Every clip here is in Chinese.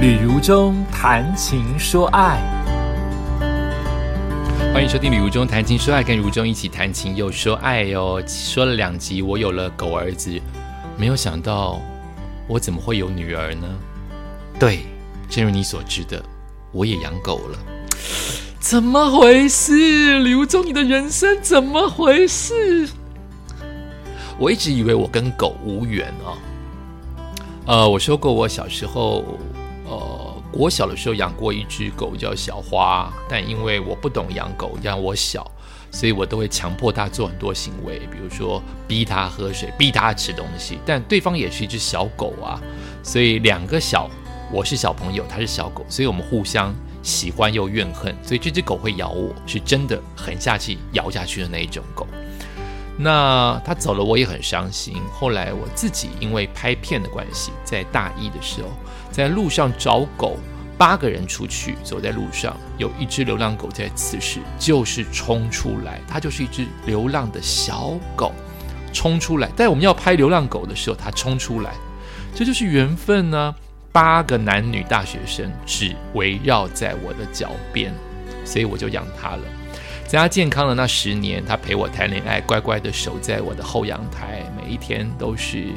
旅如中谈情说爱，欢迎收听《旅如中谈情说爱》，跟如中一起谈情又说爱哟。说了两集，我有了狗儿子，没有想到我怎么会有女儿呢？对，正如你所知的，我也养狗了。怎么回事？李如中，你的人生怎么回事？我一直以为我跟狗无缘啊。呃，我说过，我小时候。呃，我小的时候养过一只狗叫小花，但因为我不懂养狗，让我小，所以我都会强迫它做很多行为，比如说逼它喝水，逼它吃东西。但对方也是一只小狗啊，所以两个小，我是小朋友，它是小狗，所以我们互相喜欢又怨恨。所以这只狗会咬我，是真的狠下去咬下去的那一种狗。那他走了，我也很伤心。后来我自己因为拍片的关系，在大一的时候。在路上找狗，八个人出去走在路上，有一只流浪狗在此时就是冲出来，它就是一只流浪的小狗冲出来。在我们要拍流浪狗的时候，它冲出来，这就是缘分呢。八个男女大学生只围绕在我的脚边，所以我就养它了。在他健康的那十年，他陪我谈恋爱，乖乖的守在我的后阳台，每一天都是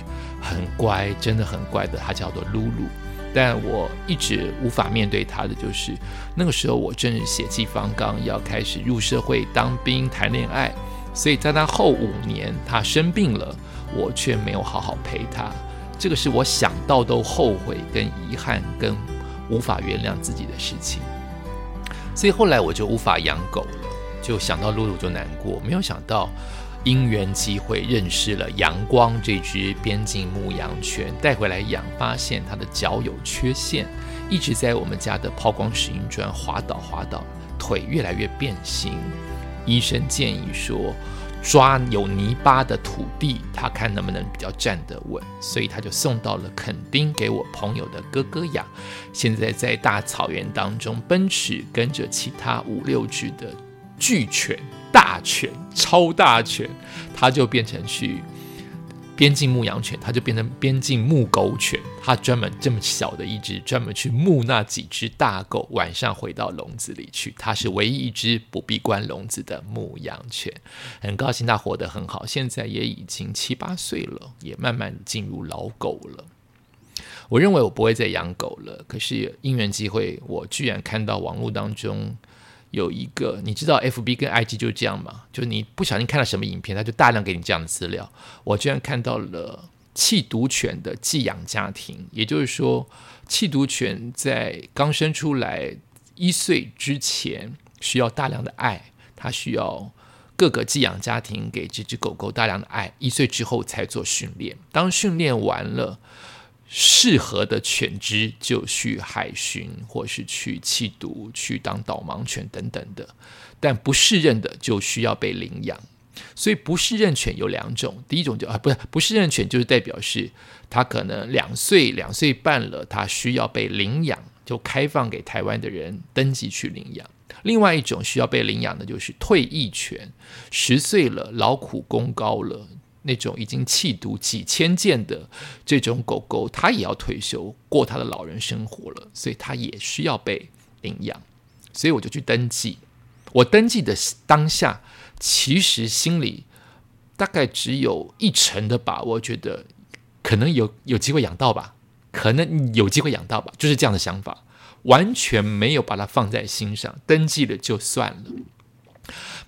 很乖，真的很乖的。它叫做露露。但我一直无法面对他的，就是那个时候我正是血气方刚，要开始入社会当兵谈恋爱，所以在他后五年他生病了，我却没有好好陪他，这个是我想到都后悔、跟遗憾、跟无法原谅自己的事情，所以后来我就无法养狗，就想到露露就难过，没有想到。因缘机会认识了阳光这只边境牧羊犬，带回来养，发现它的脚有缺陷，一直在我们家的抛光石英砖滑倒滑倒，腿越来越变形。医生建议说，抓有泥巴的土地，他看能不能比较站得稳，所以他就送到了垦丁给我朋友的哥哥养。现在在大草原当中奔驰，跟着其他五六只的巨犬。大犬、超大犬，它就变成去边境牧羊犬，它就变成边境牧狗犬。它专门这么小的一只，专门去牧那几只大狗，晚上回到笼子里去。它是唯一一只不必关笼子的牧羊犬。很高兴它活得很好，现在也已经七八岁了，也慢慢进入老狗了。我认为我不会再养狗了，可是因缘机会，我居然看到网络当中。有一个，你知道，F B 跟 I G 就是这样嘛？就是你不小心看到什么影片，他就大量给你这样的资料。我居然看到了弃毒犬的寄养家庭，也就是说，弃毒犬在刚生出来一岁之前需要大量的爱，它需要各个寄养家庭给这只狗狗大量的爱，一岁之后才做训练。当训练完了。适合的犬只就去海巡，或是去弃毒、去当导盲犬等等的；但不适任的就需要被领养。所以不适任犬有两种，第一种就啊，不是不适任犬，就是代表是它可能两岁、两岁半了，它需要被领养，就开放给台湾的人登记去领养。另外一种需要被领养的，就是退役犬，十岁了，劳苦功高了。那种已经弃毒几千件的这种狗狗，它也要退休过它的老人生活了，所以它也需要被领养。所以我就去登记。我登记的当下，其实心里大概只有一成的把握，觉得可能有有机会养到吧，可能有机会养到吧，就是这样的想法，完全没有把它放在心上。登记了就算了。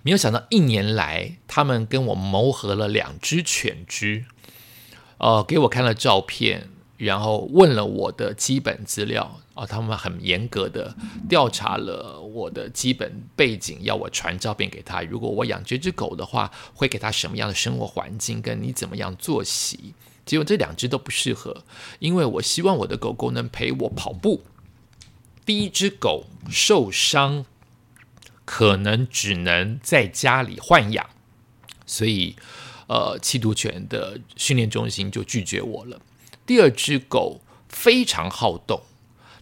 没有想到一年来，他们跟我谋合了两只犬只，呃，给我看了照片，然后问了我的基本资料，哦，他们很严格的调查了我的基本背景，要我传照片给他。如果我养这只狗的话，会给他什么样的生活环境，跟你怎么样作息？结果这两只都不适合，因为我希望我的狗狗能陪我跑步。第一只狗受伤。可能只能在家里豢养，所以，呃，缉毒犬的训练中心就拒绝我了。第二只狗非常好动，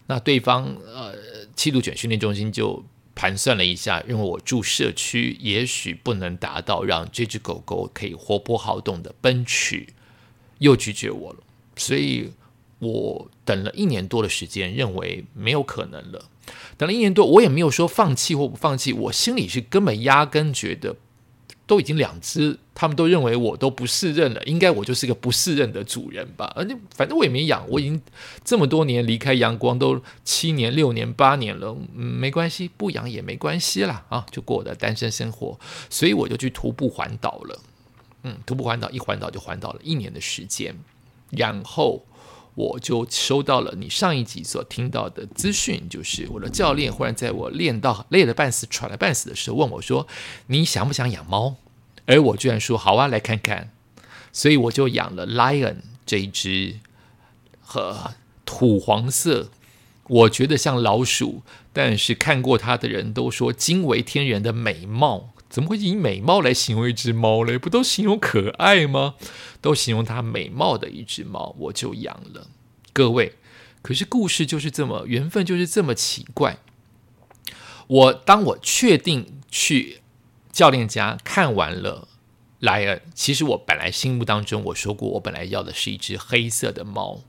那对方呃，缉毒犬训练中心就盘算了一下，认为我住社区，也许不能达到让这只狗狗可以活泼好动的奔驰，又拒绝我了。所以我等了一年多的时间，认为没有可能了。等了一年多，我也没有说放弃或不放弃，我心里是根本压根觉得都已经两只，他们都认为我都不适任了，应该我就是个不适任的主人吧。而且反正我也没养，我已经这么多年离开阳光都七年、六年、八年了，嗯，没关系，不养也没关系啦，啊，就过我的单身生活，所以我就去徒步环岛了。嗯，徒步环岛一环岛就环岛了一年的时间，然后。我就收到了你上一集所听到的资讯，就是我的教练忽然在我练到累得半死、喘得半死的时候问我说：“你想不想养猫？”而我居然说：“好啊，来看看。”所以我就养了 Lion 这一只和土黄色，我觉得像老鼠，但是看过它的人都说惊为天人的美貌。怎么会以美貌来形容一只猫嘞？不都形容可爱吗？都形容它美貌的一只猫，我就养了。各位，可是故事就是这么缘分，就是这么奇怪。我当我确定去教练家看完了莱恩，其实我本来心目当中我说过，我本来要的是一只黑色的猫，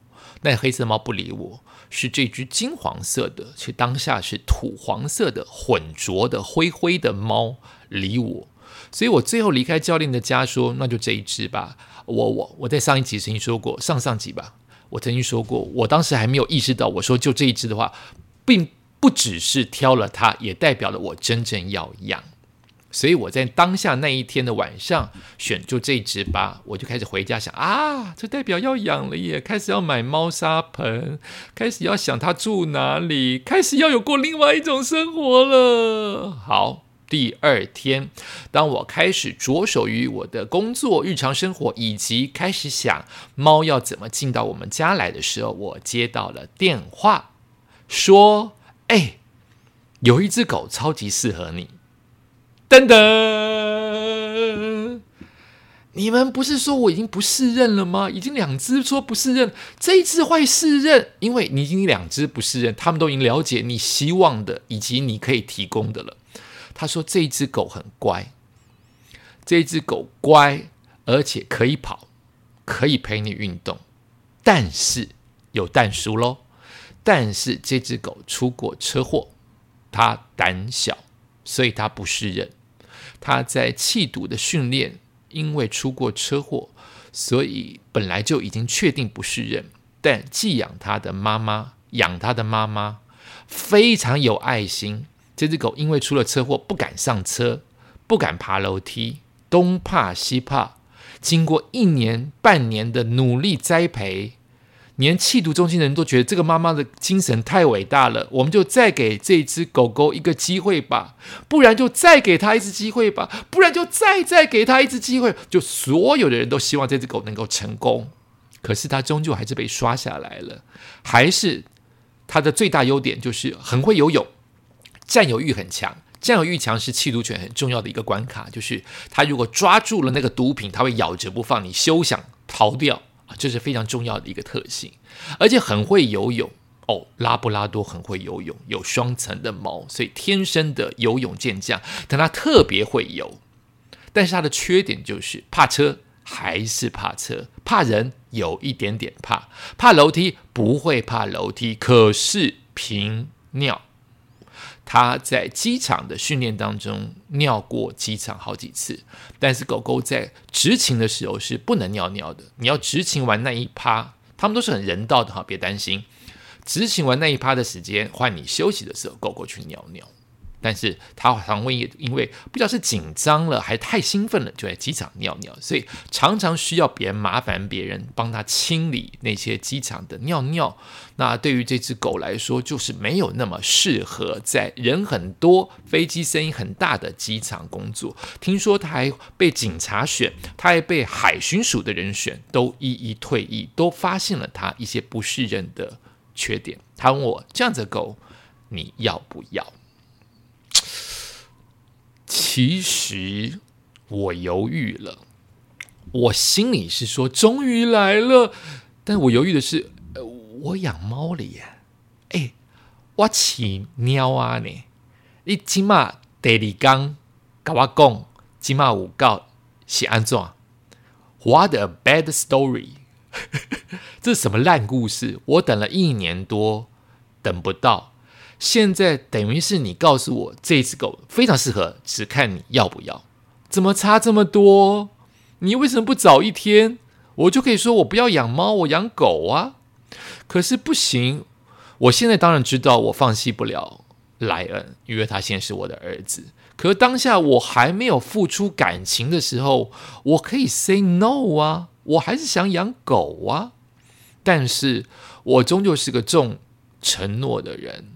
那黑色猫不理我，是这只金黄色的，且当下是土黄色的混浊的灰灰的猫。理我，所以我最后离开教练的家，说那就这一只吧。我我我在上一集曾经说过，上上集吧，我曾经说过，我当时还没有意识到，我说就这一只的话，并不只是挑了它，也代表了我真正要养。所以我在当下那一天的晚上选就这只吧，我就开始回家想啊，这代表要养了耶，开始要买猫砂盆，开始要想它住哪里，开始要有过另外一种生活了。好。第二天，当我开始着手于我的工作、日常生活，以及开始想猫要怎么进到我们家来的时候，我接到了电话，说：“哎，有一只狗超级适合你。”噔噔，你们不是说我已经不适任了吗？已经两只说不适任，这一只会适任，因为你已经两只不适任，他们都已经了解你希望的以及你可以提供的了。他说：“这只狗很乖，这只狗乖，而且可以跑，可以陪你运动。但是有但书喽，但是这只狗出过车祸，它胆小，所以它不适任。他在气毒的训练，因为出过车祸，所以本来就已经确定不是人。但寄养他的妈妈，养他的妈妈非常有爱心。”这只狗因为出了车祸，不敢上车，不敢爬楼梯，东怕西怕。经过一年半年的努力栽培，连弃毒中心的人都觉得这个妈妈的精神太伟大了。我们就再给这只狗狗一个机会吧，不然就再给它一次机会吧，不然就再再给它一次机会。就所有的人都希望这只狗能够成功，可是它终究还是被刷下来了。还是它的最大优点就是很会游泳。占有欲很强，占有欲强是弃毒犬很重要的一个关卡，就是它如果抓住了那个毒品，它会咬着不放，你休想逃掉！这是非常重要的一个特性，而且很会游泳哦。拉布拉多很会游泳，有双层的毛，所以天生的游泳健将。但它特别会游，但是它的缺点就是怕车，还是怕车，怕人有一点点怕，怕楼梯不会怕楼梯，可是频尿。他在机场的训练当中尿过机场好几次，但是狗狗在执勤的时候是不能尿尿的。你要执勤完那一趴，他们都是很人道的哈，别担心。执勤完那一趴的时间，换你休息的时候，狗狗去尿尿。但是他常会因为不知道是紧张了，还太兴奋了，就在机场尿尿，所以常常需要别人麻烦别人帮他清理那些机场的尿尿。那对于这只狗来说，就是没有那么适合在人很多、飞机声音很大的机场工作。听说他还被警察选，他还被海巡署的人选，都一一退役，都发现了他一些不适任的缺点。他问我：这样子的狗，你要不要？其实我犹豫了，我心里是说终于来了，但我犹豫的是，我养猫了耶，哎，我饲猫啊你，你起码第二刚跟我讲，起码有告是安怎？What a bad story！这是什么烂故事？我等了一年多，等不到。现在等于是你告诉我，这只狗非常适合，只看你要不要。怎么差这么多？你为什么不早一天？我就可以说我不要养猫，我养狗啊。可是不行，我现在当然知道我放弃不了莱恩，因为他现在是我的儿子。可是当下我还没有付出感情的时候，我可以 say no 啊，我还是想养狗啊。但是我终究是个重承诺的人。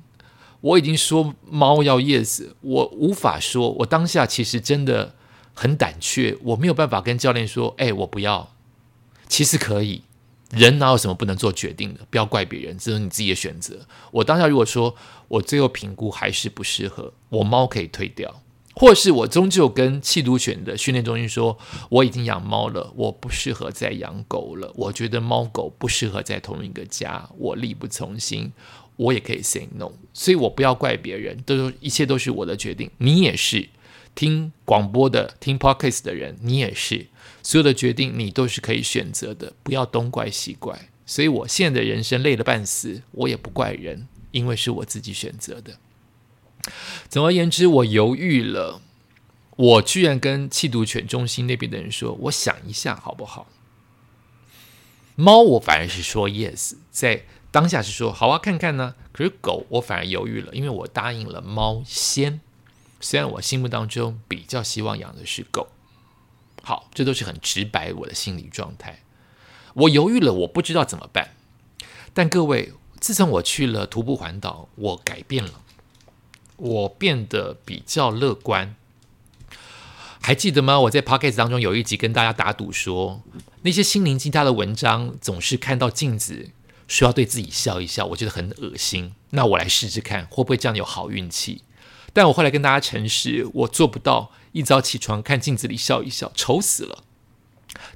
我已经说猫要 yes，我无法说。我当下其实真的很胆怯，我没有办法跟教练说：“哎，我不要。”其实可以，人哪有什么不能做决定的？不要怪别人，这是你自己的选择。我当下如果说我最后评估还是不适合，我猫可以退掉，或是我终究跟弃毒犬的训练中心说：“我已经养猫了，我不适合再养狗了。我觉得猫狗不适合在同一个家，我力不从心。”我也可以 say no，所以我不要怪别人，都一切都是我的决定。你也是听广播的、听 podcast 的人，你也是所有的决定，你都是可以选择的，不要东怪西怪。所以我现在的人生累得半死，我也不怪人，因为是我自己选择的。总而言之，我犹豫了，我居然跟弃毒犬中心那边的人说：“我想一下，好不好？”猫，我反而是说 yes，在。当下是说好啊，看看呢。可是狗我反而犹豫了，因为我答应了猫先。虽然我心目当中比较希望养的是狗。好，这都是很直白我的心理状态。我犹豫了，我不知道怎么办。但各位，自从我去了徒步环岛，我改变了，我变得比较乐观。还记得吗？我在 podcast 当中有一集跟大家打赌说，那些心灵鸡汤的文章总是看到镜子。需要对自己笑一笑，我觉得很恶心。那我来试试看，会不会这样有好运气？但我后来跟大家诚实，我做不到一早起床看镜子里笑一笑，丑死了。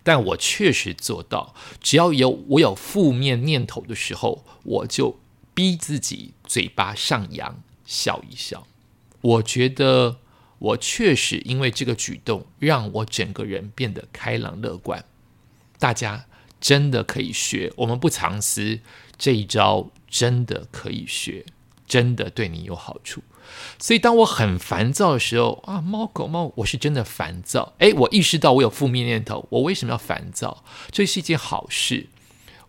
但我确实做到，只要有我有负面念头的时候，我就逼自己嘴巴上扬，笑一笑。我觉得我确实因为这个举动，让我整个人变得开朗乐观。大家。真的可以学，我们不藏私，这一招真的可以学，真的对你有好处。所以当我很烦躁的时候啊，猫狗猫，我是真的烦躁。诶，我意识到我有负面念头，我为什么要烦躁？这是一件好事。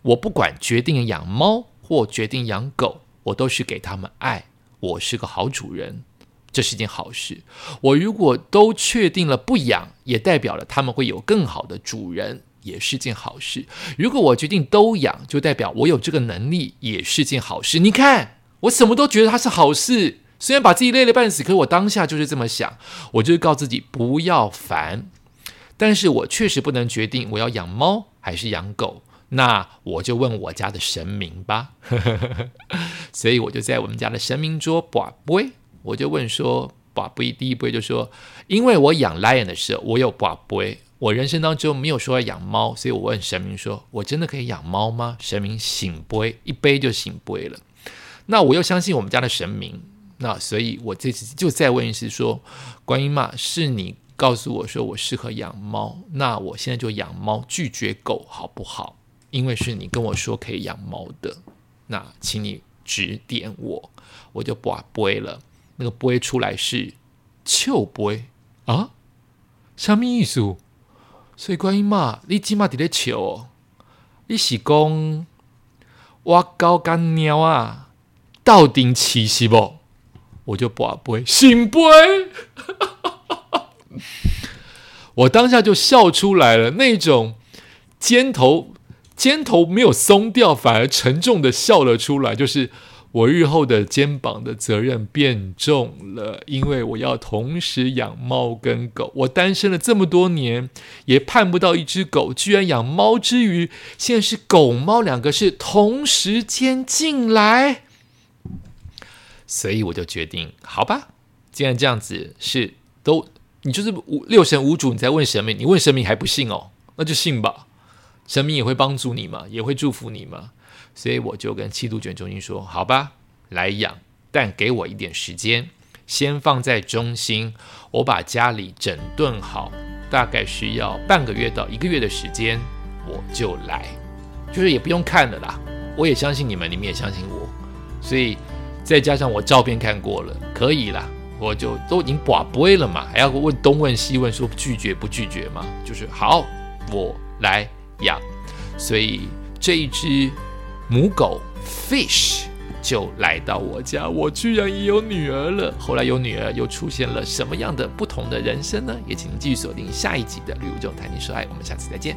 我不管决定养猫或决定养狗，我都是给他们爱，我是个好主人，这是件好事。我如果都确定了不养，也代表了他们会有更好的主人。也是件好事。如果我决定都养，就代表我有这个能力，也是件好事。你看，我什么都觉得它是好事。虽然把自己累得半死，可是我当下就是这么想。我就是告自己不要烦。但是我确实不能决定我要养猫还是养狗。那我就问我家的神明吧。所以我就在我们家的神明桌把杯，我就问说把杯第一杯就说，因为我养 lion 的时候，我有把杯。我人生当中没有说要养猫，所以我问神明说：“我真的可以养猫吗？”神明醒杯一杯就醒杯了。那我又相信我们家的神明，那所以我这次就再问一次说：“观音妈，是你告诉我说我适合养猫，那我现在就养猫，拒绝狗好不好？因为是你跟我说可以养猫的，那请你指点我，我就把杯了。那个杯出来是臭杯啊，什么意思？”所以观音妈，你即马伫咧笑哦？你是讲我高干鸟啊，到顶起是不？我就不杯醒杯，我当下就笑出来了，那种肩头肩头没有松掉，反而沉重的笑了出来，就是。我日后的肩膀的责任变重了，因为我要同时养猫跟狗。我单身了这么多年，也盼不到一只狗，居然养猫之余，现在是狗猫两个是同时间进来，所以我就决定，好吧，既然这样子是都，你就是五六神无主，你在问神明，你问神明还不信哦，那就信吧，神明也会帮助你嘛，也会祝福你嘛。所以我就跟七度卷中心说：“好吧，来养，但给我一点时间，先放在中心，我把家里整顿好，大概需要半个月到一个月的时间，我就来。”就是也不用看了啦。我也相信你们，你们也相信我，所以再加上我照片看过了，可以啦。我就都已经寡不会了嘛，还要问东问西问，说拒绝不拒绝嘛？就是好，我来养。所以这一只母狗 fish 就来到我家，我居然也有女儿了。后来有女儿，又出现了什么样的不同的人生呢？也请您继续锁定下一集的《旅游中谈情说爱》，我们下次再见。